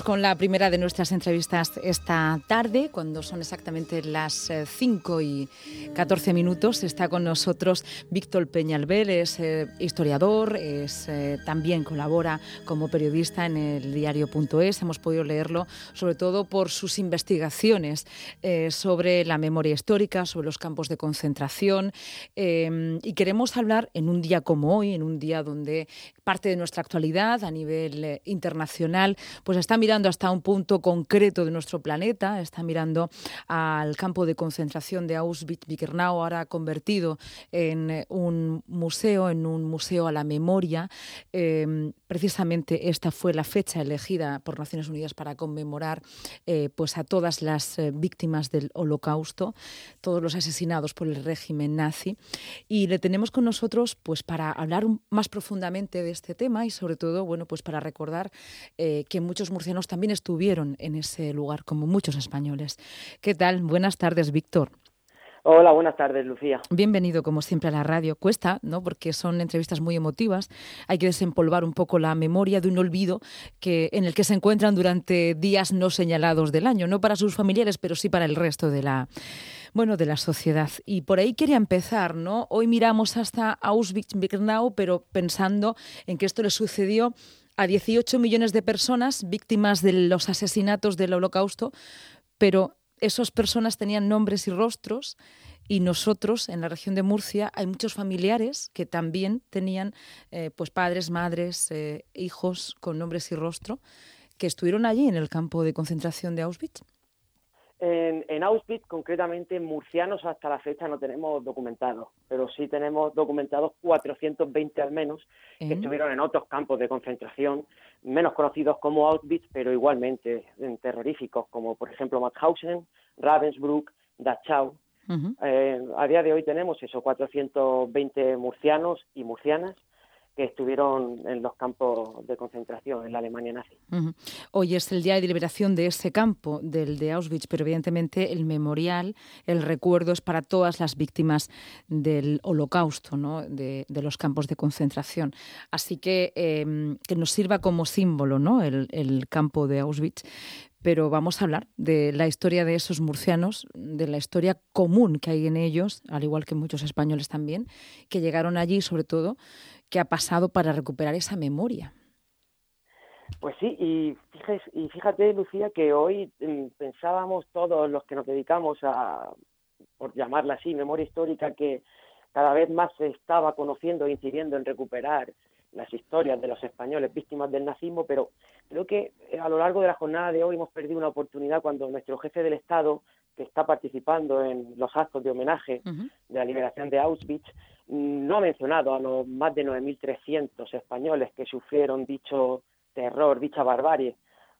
con la primera de nuestras entrevistas esta tarde, cuando son exactamente las 5 eh, y 14 minutos. Está con nosotros Víctor Peñalver, es eh, historiador, es, eh, también colabora como periodista en el diario.es. Hemos podido leerlo sobre todo por sus investigaciones sobre la memoria histórica, sobre los campos de concentración. y queremos hablar en un día como hoy, en un día donde parte de nuestra actualidad a nivel internacional, pues está mirando hasta un punto concreto de nuestro planeta, está mirando al campo de concentración de Auschwitz-Birkenau, ahora convertido en eh, un museo, en un museo a la memoria. Em, precisamente esta fue la fecha elegida por Naciones Unidas para conmemorar eh, pues a todas las eh, víctimas del Holocausto, todos los asesinados por el régimen nazi. Y le tenemos con nosotros pues para hablar más profundamente de este tema y sobre todo bueno pues para recordar que muchos murcianos también estuvieron en ese lugar, como muchos españoles. ¿Qué tal? Buenas tardes, Víctor. Hola, buenas tardes, Lucía. Bienvenido, como siempre, a la radio. Cuesta, ¿no? Porque son entrevistas muy emotivas. Hay que desempolvar un poco la memoria de un olvido que, en el que se encuentran durante días no señalados del año, no para sus familiares, pero sí para el resto de la, bueno, de la sociedad. Y por ahí quería empezar, ¿no? Hoy miramos hasta Auschwitz-Birkenau, pero pensando en que esto le sucedió a 18 millones de personas víctimas de los asesinatos del holocausto, pero esas personas tenían nombres y rostros y nosotros en la región de Murcia hay muchos familiares que también tenían eh, pues padres, madres, eh, hijos con nombres y rostro que estuvieron allí en el campo de concentración de Auschwitz. En, Auschwitz, concretamente, murcianos hasta la fecha no tenemos documentados, pero sí tenemos documentados 420 al menos que estuvieron en otros campos de concentración, menos conocidos como Auschwitz, pero igualmente terroríficos, como por ejemplo Mauthausen, Ravensbrück, Dachau. Eh, a día de hoy tenemos esos 420 murcianos y murcianas que estuvieron en los campos de concentración en la Alemania nazi. Hoy es el día de liberación de ese campo, del de Auschwitz, pero evidentemente el memorial, el recuerdo es para todas las víctimas del holocausto, ¿no? de, los campos de concentración. Así que em, que nos sirva como símbolo ¿no? el, el campo de Auschwitz, pero vamos a hablar de la historia de esos murcianos, de la historia común que hay en ellos, al igual que muchos españoles también, que llegaron allí sobre todo qué ha pasado para recuperar esa memoria. Pues sí, y fíjate, y fíjate, Lucía, que hoy mm, pensábamos todos los que nos dedicamos a, por llamarla así, memoria histórica, que cada vez más se estaba conociendo e incidiendo en recuperar las historias de los españoles víctimas del nazismo, pero creo que eh, a lo largo de la jornada de hoy hemos perdido una oportunidad cuando nuestro jefe del Estado, que está participando en los actos de homenaje de la liberación de Auschwitz, no ha mencionado a los más de 9.300 españoles que sufrieron dicho terror, dicha barbarie.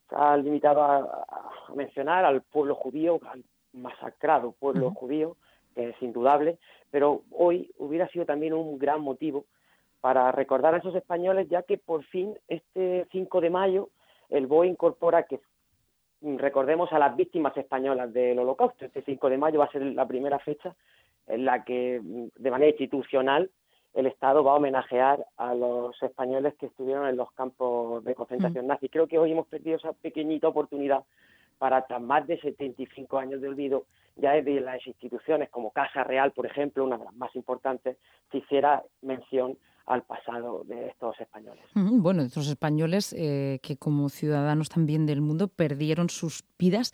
Se ha limitado a, mencionar al pueblo judío, al masacrado pueblo judío, que es indudable, pero hoy hubiera sido también un gran motivo para recordar a esos españoles, ya que por fin este 5 de mayo el BOE incorpora que recordemos a las víctimas españolas del holocausto. Este 5 de mayo va a ser la primera fecha en la que de manera institucional el Estado va a homenajear a los españoles que estuvieron en los campos de concentración mm. nazi. Creo que hoy hemos perdido esa pequeñita oportunidad para, tras más de 75 años de olvido, ya desde las instituciones como Casa Real, por ejemplo, una de las más importantes, se hiciera mención al pasado de estos españoles. Bueno, estos españoles eh, que como ciudadanos también del mundo perdieron sus vidas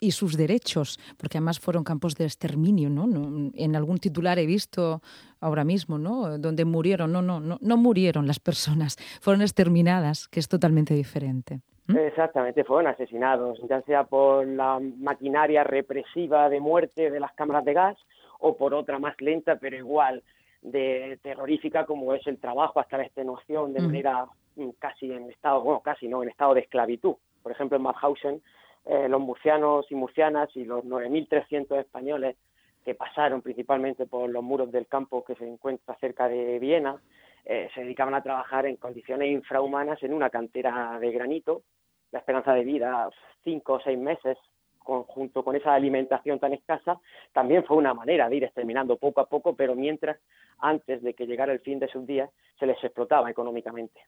y sus derechos, porque además fueron campos de exterminio, ¿no? En algún titular he visto ahora mismo, ¿no? Donde murieron, no, no, no, no murieron las personas, fueron exterminadas, que es totalmente diferente. Exactamente, fueron asesinados, ya sea por la maquinaria represiva de muerte de las cámaras de gas o por otra más lenta, pero igual de terrorífica como es el trabajo hasta la extenuación de manera mm, casi en estado, bueno, casi no, en estado de esclavitud. Por ejemplo, en Mauthausen, eh, los murcianos y murcianas y los 9.300 españoles que pasaron principalmente por los muros del campo que se encuentra cerca de Viena, eh, se dedicaban a trabajar en condiciones infrahumanas en una cantera de granito. La esperanza de vida, cinco o seis meses, junto con esa alimentación tan escasa, también fue una manera de ir exterminando poco a poco, pero mientras, antes de que llegara el fin de sus días, se les explotaba económicamente.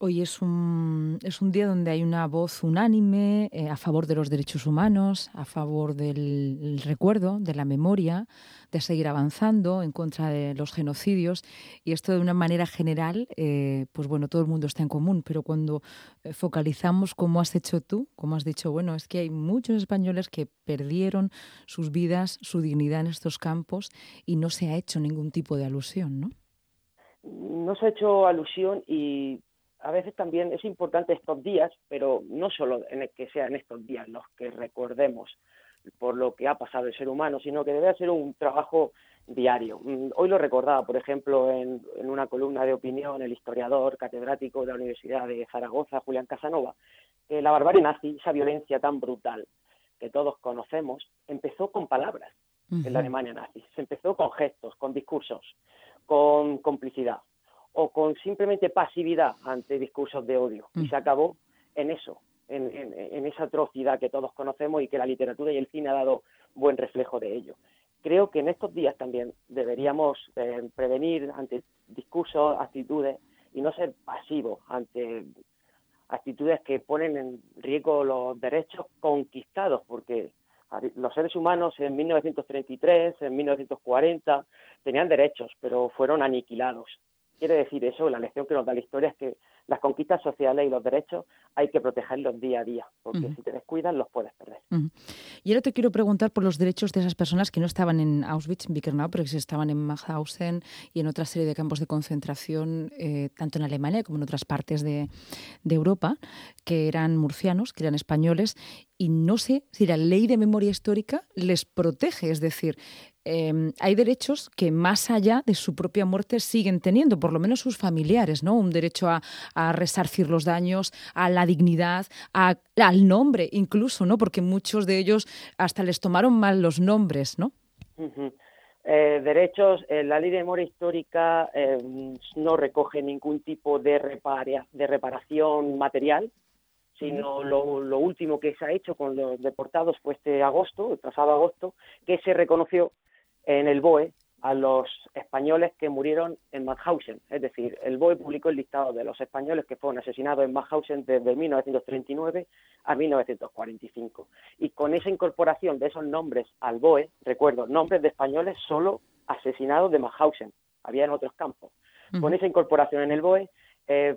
Hoy es un, es un día donde hay una voz unánime eh, a favor de los derechos humanos, a favor del recuerdo, de la memoria, de seguir avanzando en contra de los genocidios. Y esto de una manera general, eh, pues bueno, todo el mundo está en común, pero cuando eh, focalizamos como has hecho tú, como has dicho, bueno, es que hay muchos españoles que perdieron sus vidas, su dignidad en estos campos y no se ha hecho ningún tipo de alusión, ¿no? No se ha hecho alusión y a veces también es importante estos días, pero no solo en el que sean estos días los que recordemos por lo que ha pasado el ser humano, sino que debe ser un trabajo diario. Mm, hoy lo recordaba, por ejemplo, en, una columna de opinión el historiador catedrático de la Universidad de Zaragoza, Julián Casanova, que la barbarie nazi, esa violencia tan brutal que todos conocemos, empezó con palabras en la Alemania nazi. Se empezó con gestos, con discursos, con complicidad o con simplemente pasividad ante discursos de odio. Y mm. se acabó en eso, en, esa atrocidad que todos conocemos y que la literatura y el cine ha dado buen reflejo de ello. Creo que en estos días también deberíamos eh, prevenir ante discursos, actitudes y no ser pasivos ante actitudes que ponen en riesgo los derechos conquistados, porque los seres humanos en 1933, en 1940, tenían derechos, pero fueron aniquilados quiere decir eso? La lección que nos da la historia es que las conquistas sociales y los derechos hay que protegerlos día a día, porque si te descuidas los puedes perder. Y ahora te quiero preguntar por los derechos de esas personas que no estaban en Auschwitz, en Birkenau, pero que estaban en Mauthausen y en otra serie de campos de concentración, eh, tanto en Alemania como en otras partes de, de Europa, que eran murcianos, que eran españoles, y no sé si la ley de memoria histórica les protege, es decir, Em, hay derechos que más allá de su propia muerte siguen teniendo, por lo menos sus familiares, ¿no? Un derecho a, resarcir los daños, a la dignidad, al nombre incluso, ¿no? Porque muchos de ellos hasta les tomaron mal los nombres, ¿no? Eh, derechos, eh, la ley de memoria histórica eh, no recoge ningún tipo de reparación material, sino lo, lo, último que se ha hecho con los deportados fue este agosto, el pasado agosto, que se reconoció en el BOE a los españoles que murieron en Mauthausen. Es decir, el BOE publicó el listado de los españoles que fueron asesinados en Mauthausen desde 1939 a 1945. Y con esa incorporación de esos nombres al BOE, recuerdo, nombres de españoles solo asesinados de Mauthausen, había en otros campos. Con esa incorporación en el BOE, eh,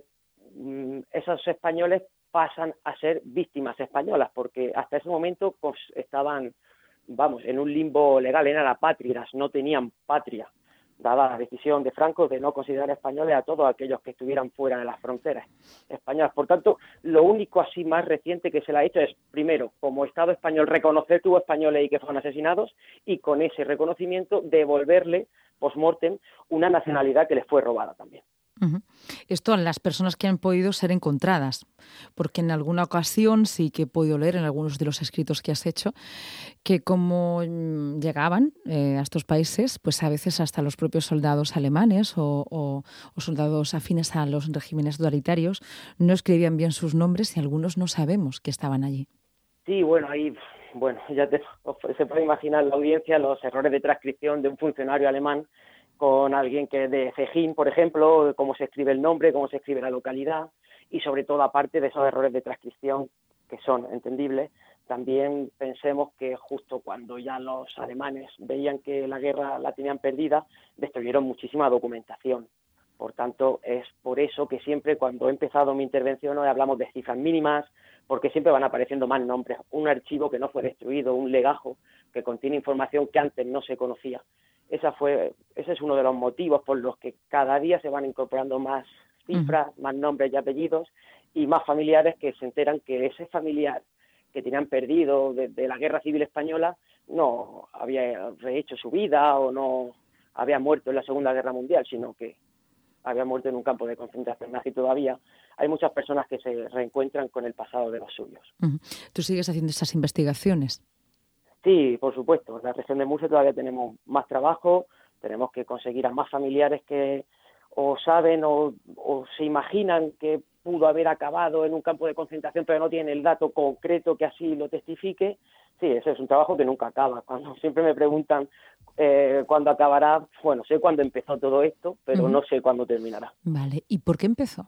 mm, esos españoles pasan a ser víctimas españolas, porque hasta ese momento pues, estaban vamos, en un limbo legal, eran apátridas, no tenían patria, dada la decisión de Franco de no considerar españoles a todos aquellos que estuvieran fuera de las fronteras españolas. Por tanto, lo único así más reciente que se le ha hecho es, primero, como Estado español, reconocer que hubo españoles y que fueron asesinados, y con ese reconocimiento devolverle, post-mortem, una nacionalidad que les fue robada también. Esto en las personas que han podido ser encontradas, porque en alguna ocasión sí que he podido leer en algunos de los escritos que has hecho que como mm, llegaban eh, a estos países, pues a veces hasta los propios soldados alemanes o, soldados afines a los regímenes totalitarios no escribían bien sus nombres y algunos no sabemos que estaban allí. Sí, bueno, ahí bueno, ya se puede imaginar la audiencia los errores de transcripción de un funcionario alemán con alguien que de Cejín, por ejemplo, cómo se escribe el nombre, cómo se escribe la localidad y sobre todo aparte de esos errores de transcripción que son entendibles, también pensemos que justo cuando ya los alemanes veían que la guerra la tenían perdida, destruyeron muchísima documentación. Por tanto, es por eso que siempre cuando he empezado mi intervención hoy hablamos de cifras mínimas, porque siempre van apareciendo más nombres. Un archivo que no fue destruido, un legajo que contiene información que antes no se conocía. Esa fue, ese es uno de los motivos por los que cada día se van incorporando más cifras, más nombres y apellidos y más familiares que se enteran que ese familiar que tenían perdido desde la Guerra Civil Española no había rehecho su vida o no había muerto en la Segunda Guerra Mundial, sino que había muerto en un campo de concentración nazi todavía. Hay muchas personas que se reencuentran con el pasado de los suyos. ¿Tú sigues haciendo esas investigaciones? Sí, por supuesto. En la región de Murcia todavía tenemos más trabajo, tenemos que conseguir a más familiares que o saben o, se imaginan que pudo haber acabado en un campo de concentración, pero no tienen el dato concreto que así lo testifique. Sí, ese es un trabajo que nunca acaba. Cuando siempre me preguntan eh, cuándo acabará, bueno, sé cuándo empezó todo esto, pero no sé cuándo terminará. Vale, ¿y por qué empezó?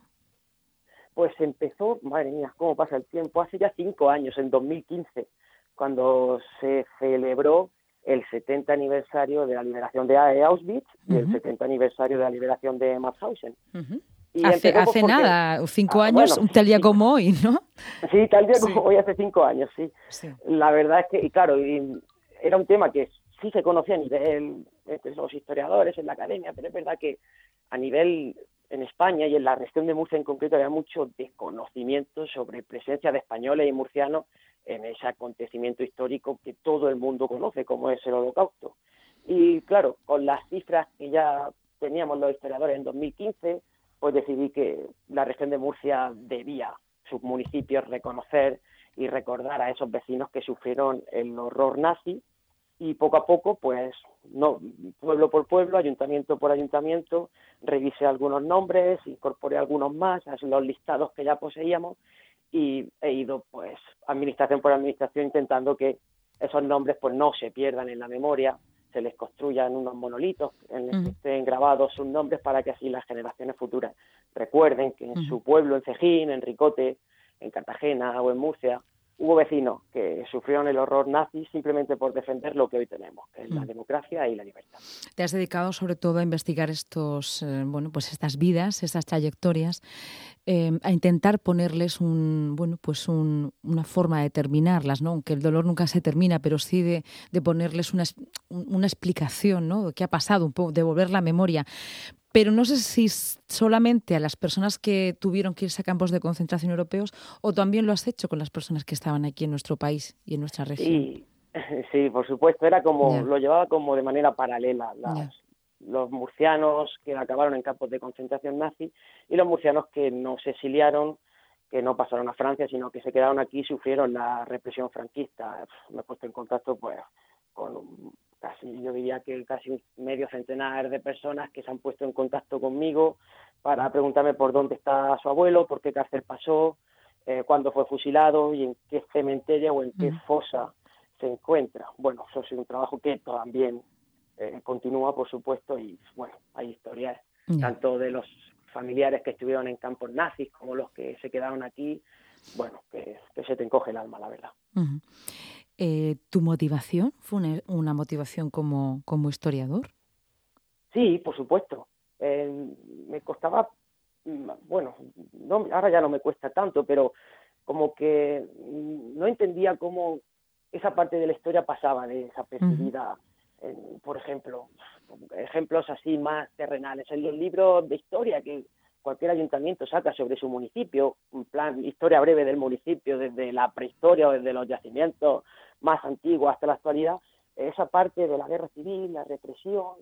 Pues empezó, madre mía, cómo pasa el tiempo, hace ya cinco años, en 2015, cuando se celebró el 70 aniversario de la liberación de Auschwitz y el 70 aniversario de la liberación de Mauthausen. hace, hace nada, cinco ah, años, tal día como hoy, ¿no? Sí, tal día como hoy, hace cinco años, sí. La verdad es que, y claro, era un tema que sí se conocía a nivel entre los historiadores, en la academia, pero es verdad que a nivel en España y en la región de Murcia en concreto había mucho desconocimiento sobre presencia de españoles y murcianos en ese acontecimiento histórico que todo el mundo conoce, como es el Holocausto. Y claro, con las cifras que ya teníamos los historiadores en 2015, pues decidí que la región de Murcia debía, sus municipios, reconocer y recordar a esos vecinos que sufrieron el horror nazi y poco a poco, pues, no, pueblo por pueblo, ayuntamiento por ayuntamiento, revisé algunos nombres, incorporé algunos más a los listados que ya poseíamos y he ido pues administración por administración intentando que esos nombres pues no se pierdan en la memoria, se les construyan unos monolitos en los que estén grabados sus nombres para que así las generaciones futuras recuerden que en su pueblo, en Cejín, en Ricote, en Cartagena o en Murcia, hubo vecinos que sufrieron el horror nazi simplemente por defender lo que hoy tenemos, que es la mm. democracia y la libertad. Te has dedicado sobre todo a investigar estos, eh, bueno, pues estas vidas, estas trayectorias, eh, a intentar ponerles un, bueno, pues una forma de terminarlas, ¿no? Aunque el dolor nunca se termina, pero sí de, de ponerles una, una explicación, ¿no? ¿Qué ha pasado? Un poco, devolver la memoria pero no sé si solamente a las personas que tuvieron que irse a campos de concentración europeos o también lo has hecho con las personas que estaban aquí en nuestro país y en nuestra región. Sí, sí por supuesto, era como lo llevaba como de manera paralela. Los murcianos que acabaron en campos de concentración nazi y los murcianos que no se exiliaron, que no pasaron a Francia, sino que se quedaron aquí y sufrieron la represión franquista. Me he puesto en contacto pues con casi yo diría que casi medio centenar de personas que se han puesto en contacto conmigo para preguntarme por dónde está su abuelo, por qué cárcel pasó, eh, cuándo fue fusilado y en qué cementerio o en qué fosa se encuentra. Bueno, eso es un trabajo que también eh, continúa, por supuesto, y bueno, hay historias tanto de los familiares que estuvieron en campos nazis como los que se quedaron aquí, bueno, que, se te encoge el alma, la verdad. Eh, ¿Tu motivación fue una, motivación como, como, historiador? Sí, por supuesto. Eh, me costaba, mm, bueno, no, ahora ya no me cuesta tanto, pero como que mm, no entendía cómo esa parte de la historia pasaba de esa percibida. Por ejemplo, ejemplos así más terrenales. En los libros de historia que cualquier ayuntamiento saca sobre su municipio, un plan, historia breve del municipio, desde la prehistoria o desde los yacimientos más antiguos hasta la actualidad, esa parte de la guerra civil, la represión,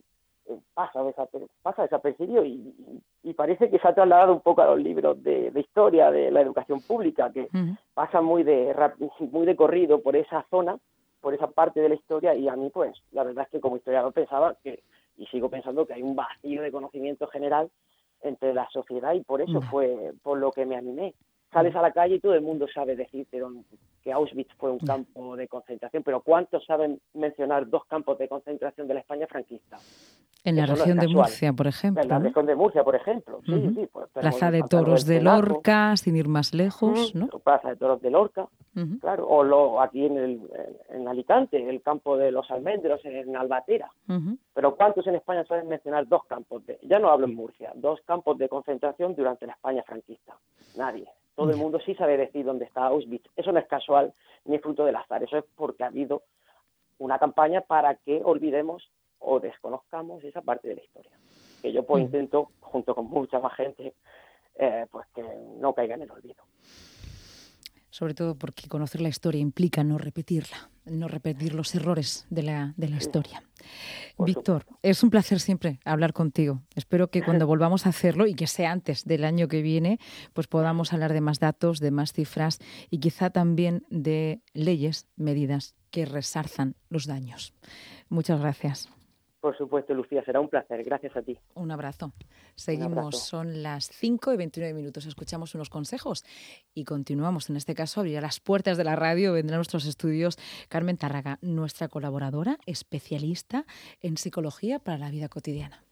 eh, pasa, pasa desapercibido y, y, parece que se ha trasladado un poco a los libros de, historia de la educación pública, que pasa muy de, muy de corrido por esa zona, por esa parte de la historia y a mí pues la verdad es que como historiador pensaba que y sigo pensando que hay un vacío de conocimiento general entre la sociedad y por eso fue por lo que me animé. Sales a la calle y todo el mundo sabe decirte que Auschwitz fue un campo de concentración, pero ¿cuántos saben mencionar dos campos de concentración de la España franquista? En la región de Murcia, por ejemplo. En la región de Murcia, por ejemplo. Sí, sí, pues, Plaza de Toros de Lorca, sin ir más lejos, ¿no? Plaza de Toros de Lorca, claro. O lo, aquí en, el, en Alicante, el campo de los almendros, en Albatera. Pero ¿cuántos en España saben mencionar dos campos de, ya no hablo en Murcia, dos campos de concentración durante la España franquista? Nadie. Todo el mundo sí sabe decir dónde está Auschwitz. Eso no es casual ni fruto del azar. Eso es porque ha habido una campaña para que olvidemos o desconozcamos esa parte de la historia. Que yo pues intento, junto con mucha más gente, eh, pues que no caiga en el olvido. Sobre todo porque conocer la historia implica no repetirla, no repetir los errores de la, de la historia. Víctor, es un placer siempre hablar contigo. Espero que cuando volvamos a hacerlo y que sea antes del año que viene, pues podamos hablar de más datos, de más cifras y quizá también de leyes, medidas que resarzan los daños. Muchas gracias. Por supuesto, Lucía, será un placer. Gracias a ti. Un abrazo. Seguimos, son las 5 y 29 minutos. Escuchamos unos consejos y continuamos. En este caso, abrirá las puertas de la radio, vendrá a nuestros estudios Carmen Tarraga, nuestra colaboradora, especialista en psicología para la vida cotidiana.